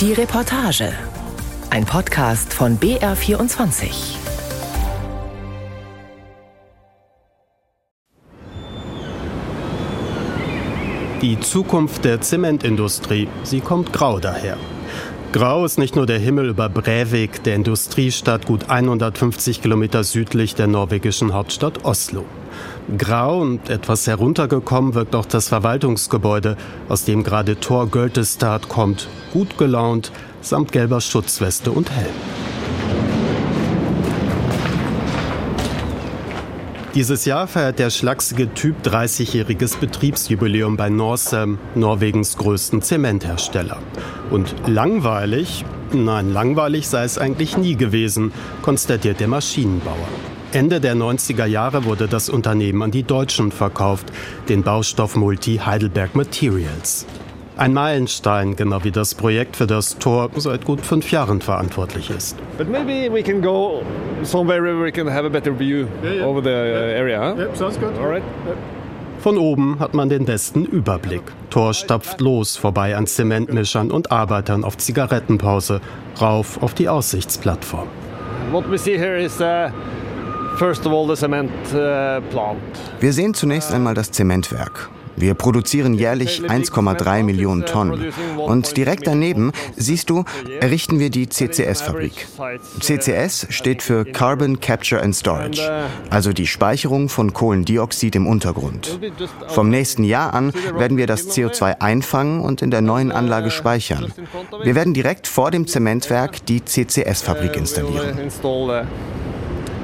Die Reportage. Ein Podcast von BR24. Die Zukunft der Zementindustrie, sie kommt grau daher. Grau ist nicht nur der Himmel über Breivik, der Industriestadt gut 150 Kilometer südlich der norwegischen Hauptstadt Oslo. Grau und etwas heruntergekommen wirkt auch das Verwaltungsgebäude, aus dem gerade Thor Göltestad kommt, gut gelaunt, samt gelber Schutzweste und Helm. Dieses Jahr feiert der schlachsige Typ 30-jähriges Betriebsjubiläum bei Norsem, Norwegens größten Zementhersteller. Und langweilig, nein, langweilig sei es eigentlich nie gewesen, konstatiert der Maschinenbauer. Ende der 90er Jahre wurde das Unternehmen an die Deutschen verkauft, den Baustoff-Multi Heidelberg Materials. Ein Meilenstein, genau wie das Projekt, für das Tor seit gut fünf Jahren verantwortlich ist. But maybe we can go somewhere where we can have a better view yeah, yeah. over the area. Huh? Yeah, sounds good. All right. Von oben hat man den besten Überblick. Tor stapft los, vorbei an Zementmischern und Arbeitern auf Zigarettenpause, rauf auf die Aussichtsplattform. What we see here is uh, Wir sehen zunächst einmal das Zementwerk. Wir produzieren jährlich 1,3 Millionen Tonnen. Und direkt daneben, siehst du, errichten wir die CCS-Fabrik. CCS steht für Carbon Capture and Storage, also die Speicherung von Kohlendioxid im Untergrund. Vom nächsten Jahr an werden wir das CO2 einfangen und in der neuen Anlage speichern. Wir werden direkt vor dem Zementwerk die CCS-Fabrik installieren.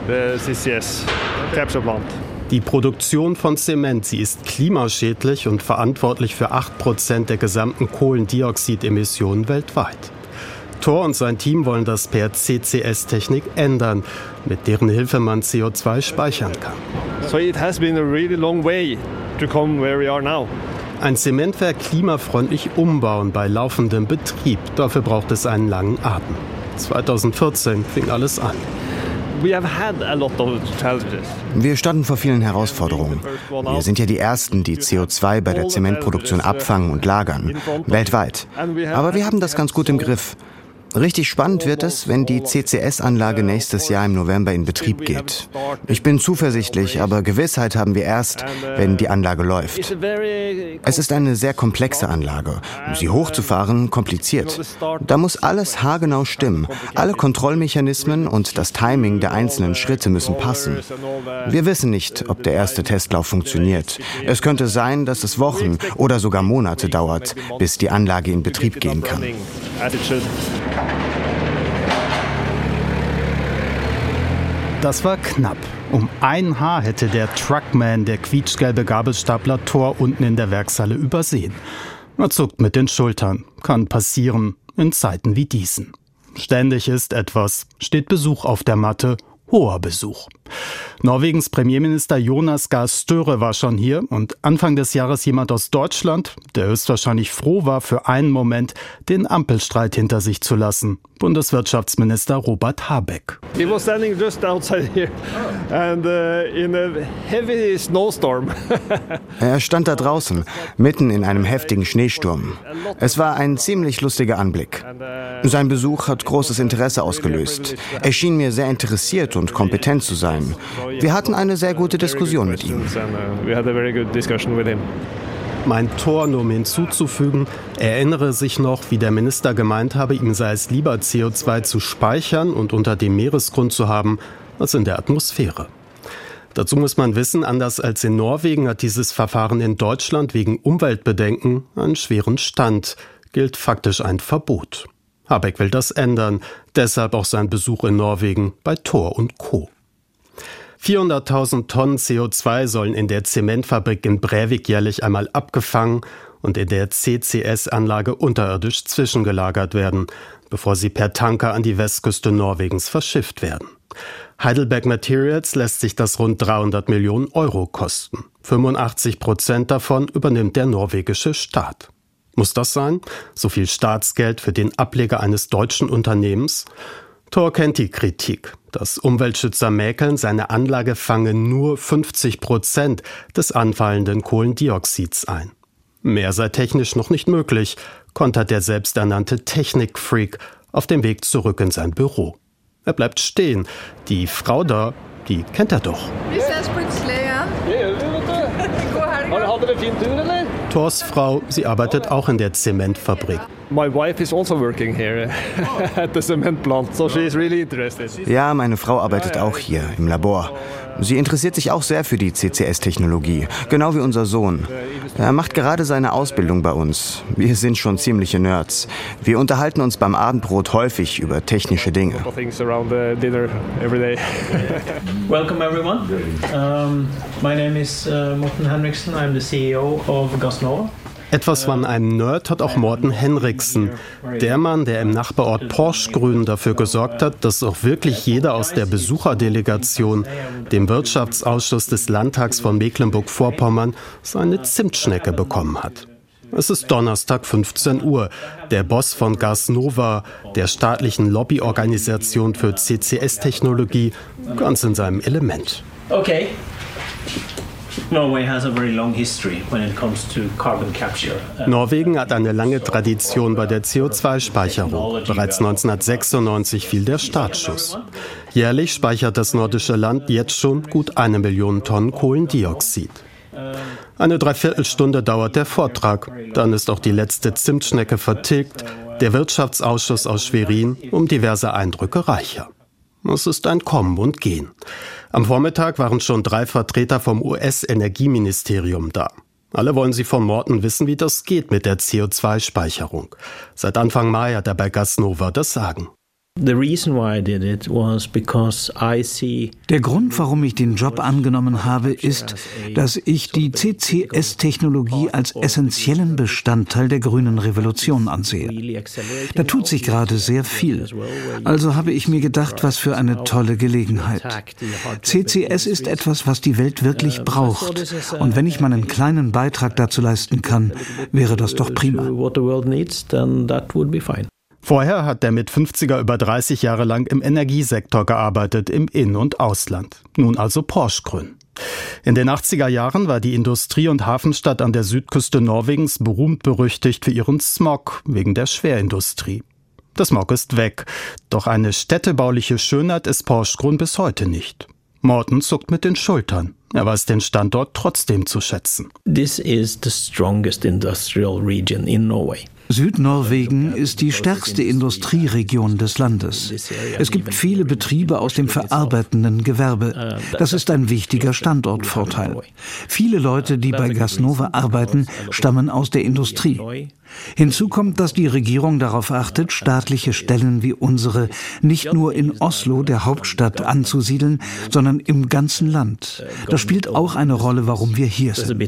CCS Capture Plant. Die Produktion von Zement, sie ist klimaschädlich und verantwortlich für 8% der gesamten Kohlendioxidemissionen weltweit. Thor und sein Team wollen das per CCS-Technik ändern, mit deren Hilfe man CO2 speichern kann. So it has been a really long way to come where we are now. Ein Zementwerk klimafreundlich umbauen bei laufendem Betrieb, dafür braucht es einen langen Atem. 2014 fing alles an. Wir standen vor vielen Herausforderungen. Wir sind ja die Ersten, die CO2 bei der Zementproduktion abfangen und lagern, weltweit. Aber wir haben das ganz gut im Griff. Richtig spannend wird es, wenn die CCS-Anlage nächstes Jahr im November in Betrieb geht. Ich bin zuversichtlich, aber Gewissheit haben wir erst, wenn die Anlage läuft. Es ist eine sehr komplexe Anlage. Sie hochzufahren, kompliziert. Da muss alles haargenau stimmen. Alle Kontrollmechanismen und das Timing der einzelnen Schritte müssen passen. Wir wissen nicht, ob der erste Testlauf funktioniert. Es könnte sein, dass es Wochen oder sogar Monate dauert, bis die Anlage in Betrieb gehen kann. Das war knapp. Um ein Haar hätte der Truckman, der quietschgelbe Gabelstapler Tor unten in der Werkshalle übersehen. Er zuckt mit den Schultern. Kann passieren in Zeiten wie diesen. Ständig ist etwas, steht Besuch auf der Matte hoher Besuch. Norwegens Premierminister Jonas Gahr Störe war schon hier und Anfang des Jahres jemand aus Deutschland, der höchstwahrscheinlich froh war, für einen Moment den Ampelstreit hinter sich zu lassen. Bundeswirtschaftsminister Robert Habeck. He was standing just outside here and uh, in a heavy snowstorm. er stand da draußen, mitten in einem heftigen Schneesturm. Es war ein ziemlich lustiger Anblick. Sein Besuch hat großes Interesse ausgelöst. Er schien mir sehr interessiert und kompetent zu sein. Wir hatten eine sehr gute Diskussion mit ihm. Mein Tor, nur um hinzuzufügen, erinnere sich noch, wie der Minister gemeint habe, ihm sei es lieber, CO2 zu speichern und unter dem Meeresgrund zu haben, als in der Atmosphäre. Dazu muss man wissen, anders als in Norwegen hat dieses Verfahren in Deutschland wegen Umweltbedenken einen schweren Stand, gilt faktisch ein Verbot. Habeck will das ändern, deshalb auch sein Besuch in Norwegen bei Thor und Co. 400.000 Tonnen CO2 sollen in der Zementfabrik in Breivik jährlich einmal abgefangen und in der CCS-Anlage unterirdisch zwischengelagert werden, bevor sie per Tanker an die Westküste Norwegens verschifft werden. Heidelberg Materials lässt sich das rund 300 Millionen Euro kosten. 85 Prozent davon übernimmt der norwegische Staat. Muss das sein? So viel Staatsgeld für den Ableger eines deutschen Unternehmens? Thor kennt die Kritik. Das Umweltschützer mäkeln, seine Anlage fange nur 50 Prozent des anfallenden Kohlendioxids ein. Mehr sei technisch noch nicht möglich. kontert der selbsternannte Technikfreak auf dem Weg zurück in sein Büro. Er bleibt stehen. Die Frau da, die kennt er doch. Thors Frau, sie arbeitet auch in der Zementfabrik. My wife is also working here at the cement plant, so she is really interested. Ja, meine Frau arbeitet auch hier im Labor. Sie interessiert sich auch sehr für die CCS-Technologie, genau wie unser Sohn. Er macht gerade seine Ausbildung bei uns. Wir sind schon ziemliche Nerds. Wir unterhalten uns beim Abendbrot häufig über technische Dinge. Welcome everyone. Um, my name is uh, Morten Henriksen. I'm the CEO of Gasnova. Etwas von einem Nerd hat auch Morten Henriksen, der Mann, der im Nachbarort Porschgrün dafür gesorgt hat, dass auch wirklich jeder aus der Besucherdelegation, dem Wirtschaftsausschuss des Landtags von Mecklenburg-Vorpommern, seine Zimtschnecke bekommen hat. Es ist Donnerstag 15 Uhr. Der Boss von Gas Nova, der staatlichen Lobbyorganisation für CCS-Technologie, ganz in seinem Element. Okay. Norway has a very long history when it comes to carbon capture. Norwegen hat eine lange Tradition bei der CO2-Speicherung. Bereits 1996 fiel der Startschuss. Jährlich speichert das nordische Land jetzt schon gut eine Million Tonnen Kohlendioxid. Eine Dreiviertelstunde dauert der Vortrag. Dann ist auch die letzte Zimtschnecke vertilgt. Der Wirtschaftsausschuss aus Schwerin um diverse Eindrücke reicher. Es ist ein Kommen und Gehen. Am Vormittag waren schon drei Vertreter vom US-Energieministerium da. Alle wollen sie von Morton wissen, wie das geht mit der CO2-Speicherung. Seit Anfang Mai hat er bei Gasnova das Sagen. Der Grund, warum ich den Job angenommen habe, ist, dass ich die CCS-Technologie als essentiellen Bestandteil der grünen Revolution ansehe. Da tut sich gerade sehr viel. Also habe ich mir gedacht, was für eine tolle Gelegenheit. CCS ist etwas, was die Welt wirklich braucht. Und wenn ich meinen kleinen Beitrag dazu leisten kann, wäre das doch prima. Vorher hat der mit 50er über 30 Jahre lang im Energiesektor gearbeitet, im In- und Ausland. Nun also Porschgrün. In den 80er Jahren war die Industrie- und Hafenstadt an der Südküste Norwegens berühmt berüchtigt für ihren Smog wegen der Schwerindustrie. Der Smog ist weg, doch eine städtebauliche Schönheit ist Porschgrün bis heute nicht. Morten zuckt mit den Schultern. Er weiß den Standort trotzdem zu schätzen. This is the strongest industrial region in Norway. Südnorwegen ist die stärkste Industrieregion des Landes. Es gibt viele Betriebe aus dem verarbeitenden Gewerbe. Das ist ein wichtiger Standortvorteil. Viele Leute, die bei Gasnova arbeiten, stammen aus der Industrie. Hinzu kommt, dass die Regierung darauf achtet, staatliche Stellen wie unsere nicht nur in Oslo, der Hauptstadt, anzusiedeln, sondern im ganzen Land. Das spielt auch eine Rolle, warum wir hier sind.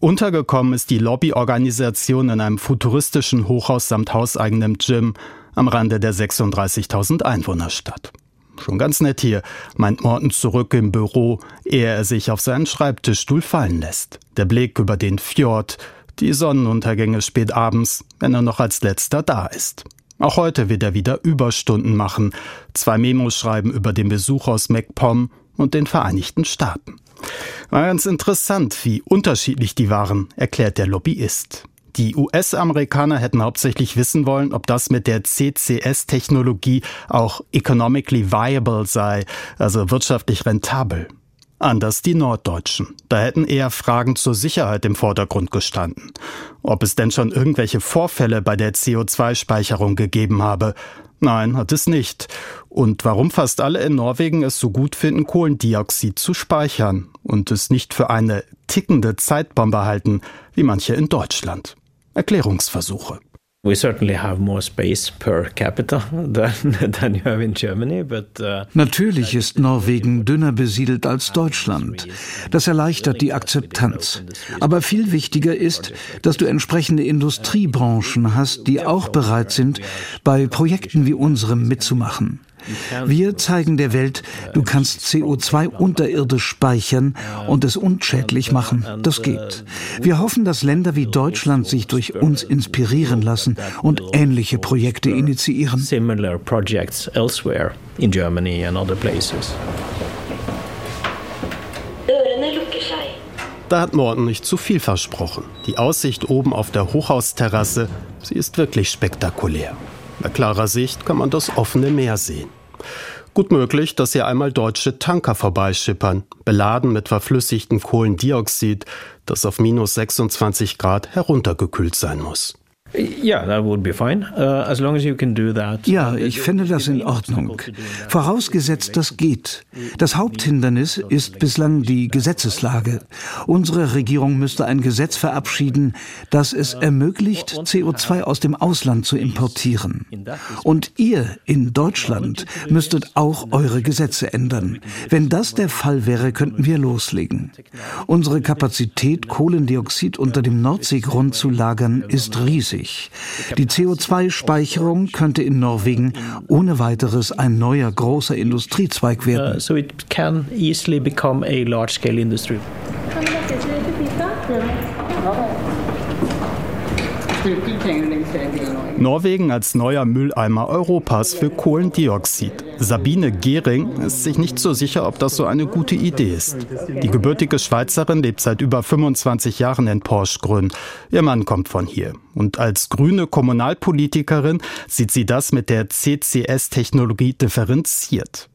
Untergekommen ist die Lobbyorganisation in einem futuristischen Hochhaus samt hauseigenem Gym am Rande der 36.000 Einwohnerstadt. Schon ganz nett hier, meint Morten zurück im Büro, ehe er sich auf seinen Schreibtischstuhl fallen lässt. Der Blick über den Fjord, die Sonnenuntergänge spät abends, wenn er noch als letzter da ist. Auch heute wird er wieder Überstunden machen, zwei Memos schreiben über den Besuch aus MacPom und den Vereinigten Staaten. War ganz interessant, wie unterschiedlich die waren, erklärt der Lobbyist. Die US-Amerikaner hätten hauptsächlich wissen wollen, ob das mit der CCS-Technologie auch economically viable sei, also wirtschaftlich rentabel. Anders die Norddeutschen. Da hätten eher Fragen zur Sicherheit im Vordergrund gestanden. Ob es denn schon irgendwelche Vorfälle bei der CO2-Speicherung gegeben habe, Nein, hat es nicht. Und warum fast alle in Norwegen es so gut finden, Kohlendioxid zu speichern und es nicht für eine tickende Zeitbombe halten, wie manche in Deutschland. Erklärungsversuche. We certainly have more space per capita than, than you have in Germany, but, uh, Natürlich ist Norwegen dünner besiedelt als Deutschland. Das erleichtert die Akzeptanz. Aber viel wichtiger ist, dass du entsprechende Industriebranchen hast, die auch bereit sind, bei Projekten wie unserem mitzumachen. Wir zeigen der Welt, du kannst CO2 unterirdisch speichern und es unschädlich machen. Das geht. Wir hoffen, dass Länder wie Deutschland sich durch uns inspirieren lassen und ähnliche Projekte initiieren. Similar projects elsewhere in Germany and other places. Da hat Morten nicht zu viel versprochen. Die Aussicht oben auf der Hochhausterrasse, sie ist wirklich spektakulär. Bei klarer Sicht kann man das offene Meer sehen. Gut möglich, dass hier einmal deutsche Tanker vorbeischippern, beladen mit verflüssigtem Kohlendioxid, das auf minus 26 Grad heruntergekühlt sein muss. Ja, ich fände das in Ordnung. Vorausgesetzt, das geht. Das Haupthindernis ist bislang die Gesetzeslage. Unsere Regierung müsste ein Gesetz verabschieden, das es ermöglicht, CO2 aus dem Ausland zu importieren. Und ihr in Deutschland müsstet auch eure Gesetze ändern. Wenn das der Fall wäre, könnten wir loslegen. Unsere Kapazität, Kohlendioxid unter dem Nordseegrund zu lagern, ist riesig möglich. Die CO2-Speicherung könnte in Norwegen ohne weiteres ein neuer großer Industriezweig werden. Uh, so it can easily become a large-scale industry. Norwegen als neuer Mülleimer Europas für Kohlendioxid. Sabine Gehring ist sich nicht so sicher, ob das so eine gute Idee ist. Die gebürtige Schweizerin lebt seit über 25 Jahren in Porschgrün. Ihr Mann kommt von hier. Und als grüne Kommunalpolitikerin sieht sie das mit der CCS-Technologie differenziert.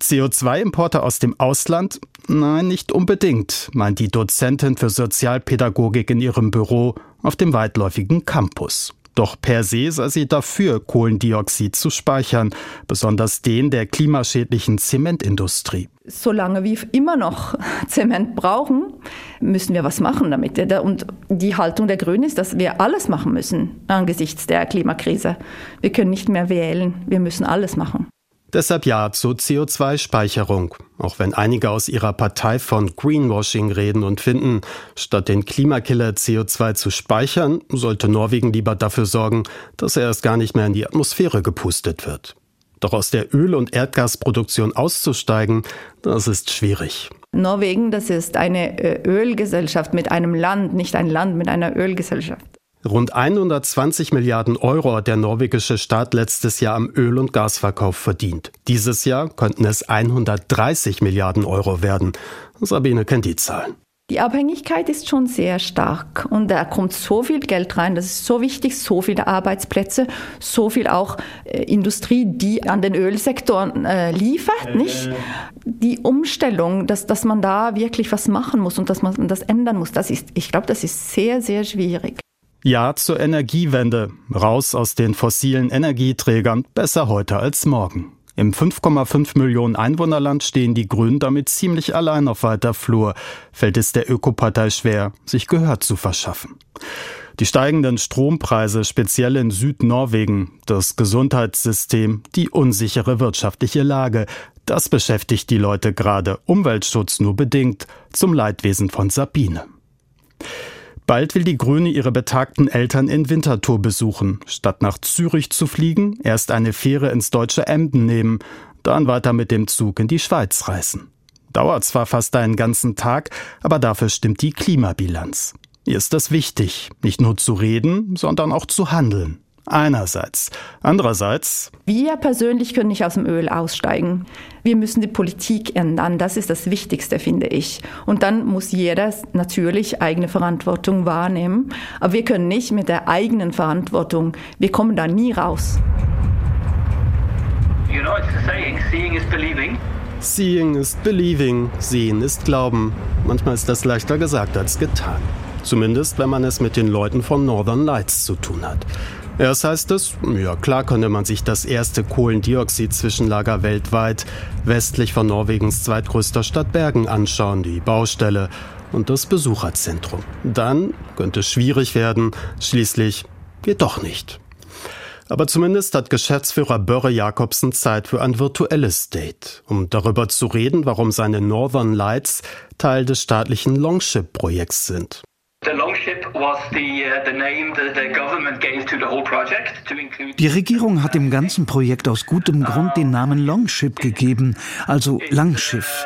CO2-Importe aus dem Ausland? Nein, nicht unbedingt, meint die Dozentin für Sozialpädagogik in ihrem Büro auf dem weitläufigen Campus. Doch per se sei sie dafür, Kohlendioxid zu speichern, besonders den der klimaschädlichen Zementindustrie. Solange wir immer noch Zement brauchen, müssen wir was machen damit. Und die Haltung der Grünen ist, dass wir alles machen müssen angesichts der Klimakrise. Wir können nicht mehr wählen, wir müssen alles machen. Deshalb ja zur CO2-Speicherung, auch wenn einige aus ihrer Partei von Greenwashing reden und finden, statt den Klimakiller CO2 zu speichern, sollte Norwegen lieber dafür sorgen, dass er erst gar nicht mehr in die Atmosphäre gepustet wird. Doch aus der Öl- und Erdgasproduktion auszusteigen, das ist schwierig. Norwegen, das ist eine äh, Ölgesellschaft mit einem Land, nicht ein Land mit einer Ölgesellschaft. Rund 120 Milliarden Euro hat der norwegische Staat letztes Jahr am Öl- und Gasverkauf verdient. Dieses Jahr könnten es 130 Milliarden Euro werden. Sabine kennt die Zahlen. Die Abhängigkeit ist schon sehr stark und da kommt so viel Geld rein, das ist so wichtig, so viele Arbeitsplätze, so viel auch äh, Industrie, die an den Ölsektor äh, liefert, nicht? Die Umstellung, dass, dass man da wirklich was machen muss und dass man das ändern muss, das ist, ich glaube, das ist sehr, sehr schwierig. Ja zur Energiewende. Raus aus den fossilen Energieträgern. Besser heute als morgen. Im 5,5 Millionen Einwohnerland stehen die Grünen damit ziemlich allein auf weiter Flur. Fällt es der Ökopartei schwer, sich Gehör zu verschaffen. Die steigenden Strompreise, speziell in Südnorwegen, das Gesundheitssystem, die unsichere wirtschaftliche Lage, das beschäftigt die Leute gerade. Umweltschutz nur bedingt, zum Leidwesen von Sabine. Bald will die Grüne ihre betagten Eltern in Winterthur besuchen. Statt nach Zürich zu fliegen, erst eine Fähre ins deutsche Emden nehmen, dann weiter mit dem Zug in die Schweiz reisen. Dauert zwar fast einen ganzen Tag, aber dafür stimmt die Klimabilanz. Ihr ist das wichtig, nicht nur zu reden, sondern auch zu handeln. Einerseits. Andererseits. Wir persönlich können nicht aus dem Öl aussteigen. Wir müssen die Politik ändern. Das ist das Wichtigste, finde ich. Und dann muss jeder natürlich eigene Verantwortung wahrnehmen. Aber wir können nicht mit der eigenen Verantwortung, wir kommen da nie raus. You know, it's the saying, seeing is believing. Seeing is believing, sehen ist glauben. Manchmal ist das leichter gesagt als getan. Zumindest, wenn man es mit den Leuten von Northern Lights zu tun hat. Erst heißt es, ja klar könne man sich das erste Kohlendioxid-Zwischenlager weltweit westlich von Norwegens zweitgrößter Stadt Bergen anschauen, die Baustelle und das Besucherzentrum. Dann könnte es schwierig werden, schließlich geht doch nicht. Aber zumindest hat Geschäftsführer Börre Jakobsen Zeit für ein virtuelles Date, um darüber zu reden, warum seine Northern Lights Teil des staatlichen Longship-Projekts sind. Die Regierung hat dem ganzen Projekt aus gutem Grund den Namen Longship gegeben, also Langschiff.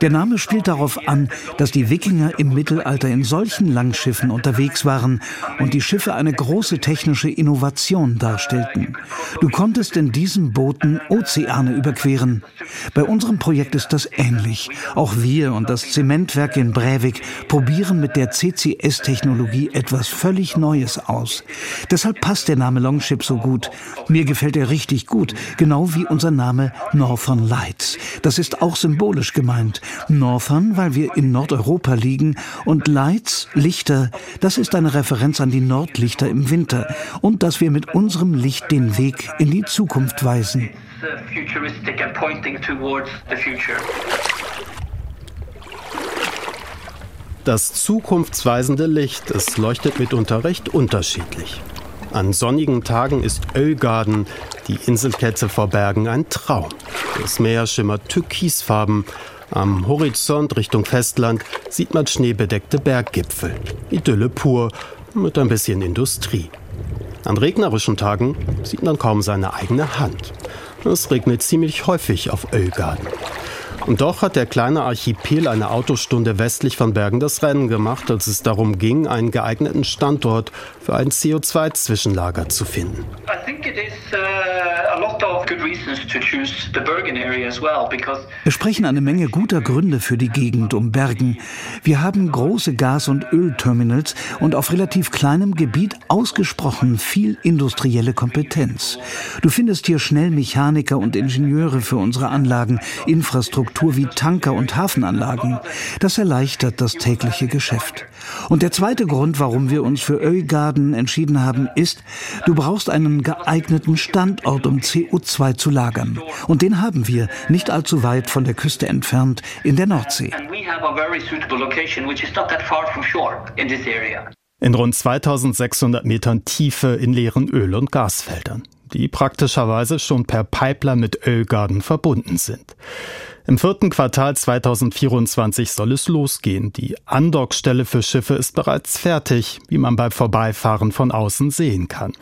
Der Name spielt darauf an, dass die Wikinger im Mittelalter in solchen Langschiffen unterwegs waren und die Schiffe eine große technische Innovation darstellten. Du konntest in diesen Booten Ozeane überqueren. Bei unserem Projekt ist das ähnlich. Auch wir und das Zementwerk in Breivik probieren mit der CCS-Technologie etwas völlig Neues aus. Deshalb passt der Name Longship so gut. Mir gefällt er richtig gut, genau wie unser Name Northern Lights. Das ist auch symbolisch gemeint. Northern, weil wir in Nordeuropa liegen und Lights, Lichter, das ist eine Referenz an die Nordlichter im Winter und dass wir mit unserem Licht den Weg in die Zukunft weisen. Das zukunftsweisende Licht, es leuchtet mitunter recht unterschiedlich. An sonnigen Tagen ist Ölgarden, die Inselkette vor Bergen, ein Traum. Das Meer schimmert türkisfarben. Am Horizont Richtung Festland sieht man schneebedeckte Berggipfel. Idylle pur mit ein bisschen Industrie. An regnerischen Tagen sieht man kaum seine eigene Hand. Es regnet ziemlich häufig auf Ölgarden. Und doch hat der kleine Archipel eine Autostunde westlich von Bergen das Rennen gemacht, als es darum ging, einen geeigneten Standort für ein CO2-Zwischenlager zu finden. Wir sprechen eine Menge guter Gründe für die Gegend um Bergen. Wir haben große Gas- und Ölterminals und auf relativ kleinem Gebiet ausgesprochen viel industrielle Kompetenz. Du findest hier schnell Mechaniker und Ingenieure für unsere Anlagen, Infrastruktur Infrastruktur wie Tanker und Hafenanlagen. Das erleichtert das tägliche Geschäft. Und der zweite Grund, warum wir uns für Öigarden entschieden haben, ist, du brauchst einen geeigneten Standort, um CO2 zu lagern. Und den haben wir, nicht allzu weit von der Küste entfernt, in der Nordsee. In rund 2600 Metern Tiefe in leeren Öl- und Gasfeldern, die praktischerweise schon per Pipeline mit Ölgarden verbunden sind. Im vierten Quartal 2024 soll es losgehen. Die Andockstelle für Schiffe ist bereits fertig, wie man beim Vorbeifahren von außen sehen kann.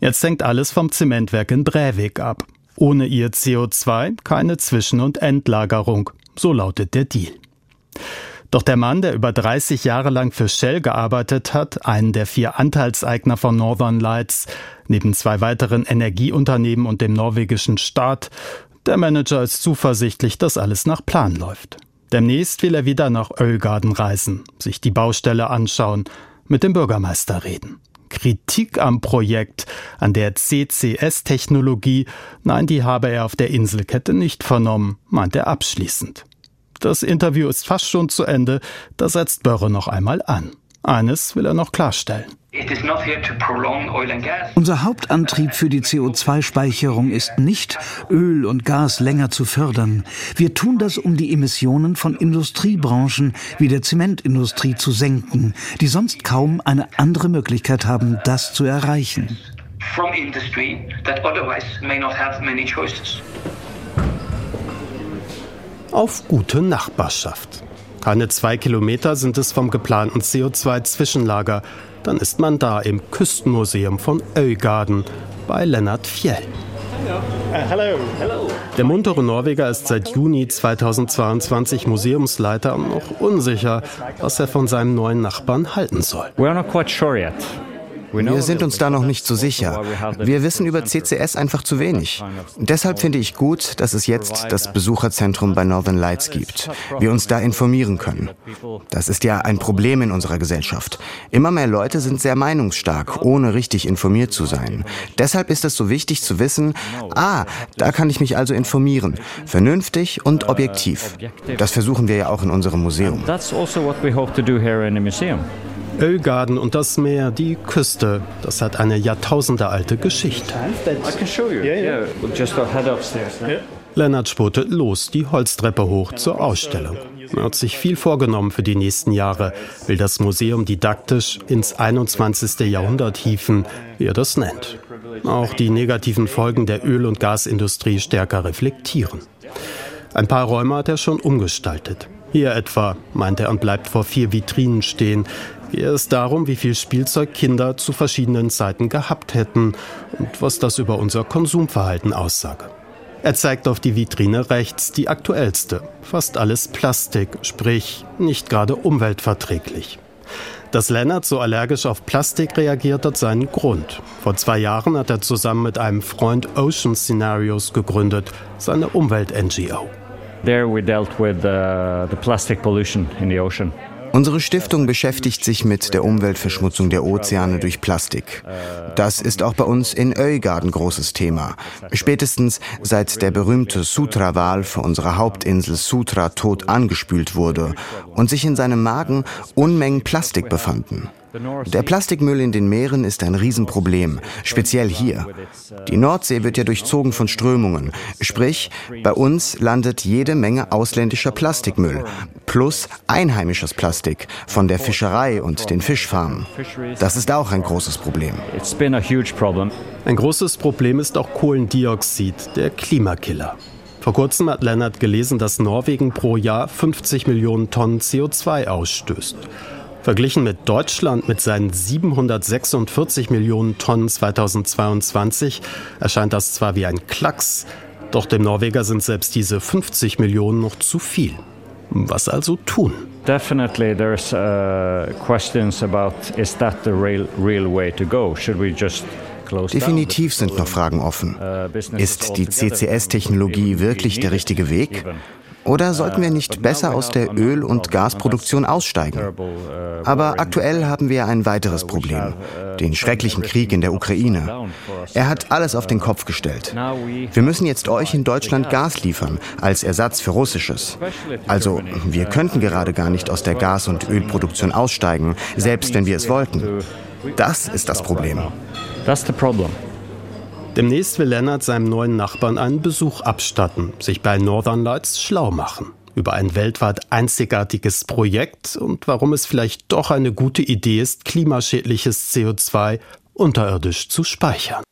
Jetzt hängt alles vom Zementwerk in Brävik ab. Ohne ihr CO2 keine Zwischen- und Endlagerung. So lautet der Deal. Doch der Mann, der über 30 Jahre lang für Shell gearbeitet hat, einen der vier Anteilseigner von Northern Lights, neben zwei weiteren Energieunternehmen und dem norwegischen Staat, der Manager ist zuversichtlich, dass alles nach Plan läuft. Demnächst will er wieder nach Ölgarden reisen, sich die Baustelle anschauen, mit dem Bürgermeister reden. Kritik am Projekt, an der CCS-Technologie, nein, die habe er auf der Inselkette nicht vernommen, meint er abschließend. Das Interview ist fast schon zu Ende, da setzt Börre noch einmal an. Eines will er noch klarstellen. Unser Hauptantrieb für die CO2-Speicherung ist nicht, Öl und Gas länger zu fördern. Wir tun das, um die Emissionen von Industriebranchen wie der Zementindustrie zu senken, die sonst kaum eine andere Möglichkeit haben, das zu erreichen. Auf gute Nachbarschaft. Keine zwei Kilometer sind es vom geplanten CO2-Zwischenlager. Dann ist man da im Küstenmuseum von Öigarden bei Lennart Fjell. Der muntere Norweger ist seit Juni 2022 Museumsleiter und noch unsicher, was er von seinem neuen Nachbarn halten soll. We're not quite sure yet. Wir sind uns da noch nicht so sicher. Wir wissen über CCS einfach zu wenig. Deshalb finde ich gut, dass es jetzt das Besucherzentrum bei Northern Lights gibt. Wir uns da informieren können. Das ist ja ein Problem in unserer Gesellschaft. Immer mehr Leute sind sehr meinungsstark, ohne richtig informiert zu sein. Deshalb ist es so wichtig zu wissen, ah, da kann ich mich also informieren. Vernünftig und objektiv. Das versuchen wir ja auch in unserem Museum. That's also what we hope to do here in the museum. Ölgarden und das Meer, die Küste, das hat eine jahrtausendealte Geschichte. Lennart spurtet los, die Holztreppe hoch zur Ausstellung. Er hat sich viel vorgenommen für die nächsten Jahre, will das Museum didaktisch ins 21. Jahrhundert hieven, wie er das nennt. Auch die negativen Folgen der Öl- und Gasindustrie stärker reflektieren. Ein paar Räume hat er schon umgestaltet. Hier etwa, meint er und bleibt vor vier Vitrinen stehen, gehe es darum, wie viel Spielzeug Kinder zu verschiedenen Zeiten gehabt hätten und was das über unser Konsumverhalten aussage. Er zeigt auf die Vitrine rechts die aktuellste. Fast alles Plastik, sprich nicht gerade umweltverträglich. Dass Lennart so allergisch auf Plastik reagiert, hat seinen Grund. Vor zwei Jahren hat er zusammen mit einem Freund Ocean Scenarios gegründet, seine Umwelt-NGO. There we dealt with uh, the plastic pollution in the ocean. Unsere Stiftung beschäftigt sich mit der Umweltverschmutzung der Ozeane durch Plastik. Das ist auch bei uns in Öigarden großes Thema. Spätestens seit der berühmte Sutra-Wal für unsere Hauptinsel Sutra tot angespült wurde und sich in seinem Magen Unmengen Plastik befanden. Der Plastikmüll in den Meeren ist ein Riesenproblem, speziell hier. Die Nordsee wird ja durchzogen von Strömungen. Sprich, bei uns landet jede Menge ausländischer Plastikmüll plus einheimisches Plastik von der Fischerei und den Fischfarmen. Das ist auch ein großes Problem. Ein großes Problem ist auch Kohlendioxid, der Klimakiller. Vor kurzem hat Lennart gelesen, dass Norwegen pro Jahr 50 Millionen Tonnen CO2 ausstößt. Verglichen mit Deutschland mit seinen 746 Millionen Tonnen 2022 erscheint das zwar wie ein Klacks, doch dem Norweger sind selbst diese 50 Millionen noch zu viel. Was also tun? Definitely there's uh, questions about is that the real, real way to go? Should we just Definitiv sind noch Fragen offen. Uh, Ist die CCS-Technologie wirklich der richtige Weg? Oder sollten wir nicht besser aus der Öl- und Gasproduktion aussteigen? Aber aktuell haben wir ein weiteres Problem, den schrecklichen Krieg in der Ukraine. Er hat alles auf den Kopf gestellt. Wir müssen jetzt euch in Deutschland Gas liefern, als Ersatz für russisches. Also, wir könnten gerade gar nicht aus der Gas- und Ölproduktion aussteigen, selbst wenn wir es wollten. Das ist das Problem. That's the problem. Demnächst will Lennart seinem neuen Nachbarn einen Besuch abstatten, sich bei Northern Lights schlau machen über ein weltweit einzigartiges Projekt und warum es vielleicht doch eine gute Idee ist, klimaschädliches CO2 unterirdisch zu speichern.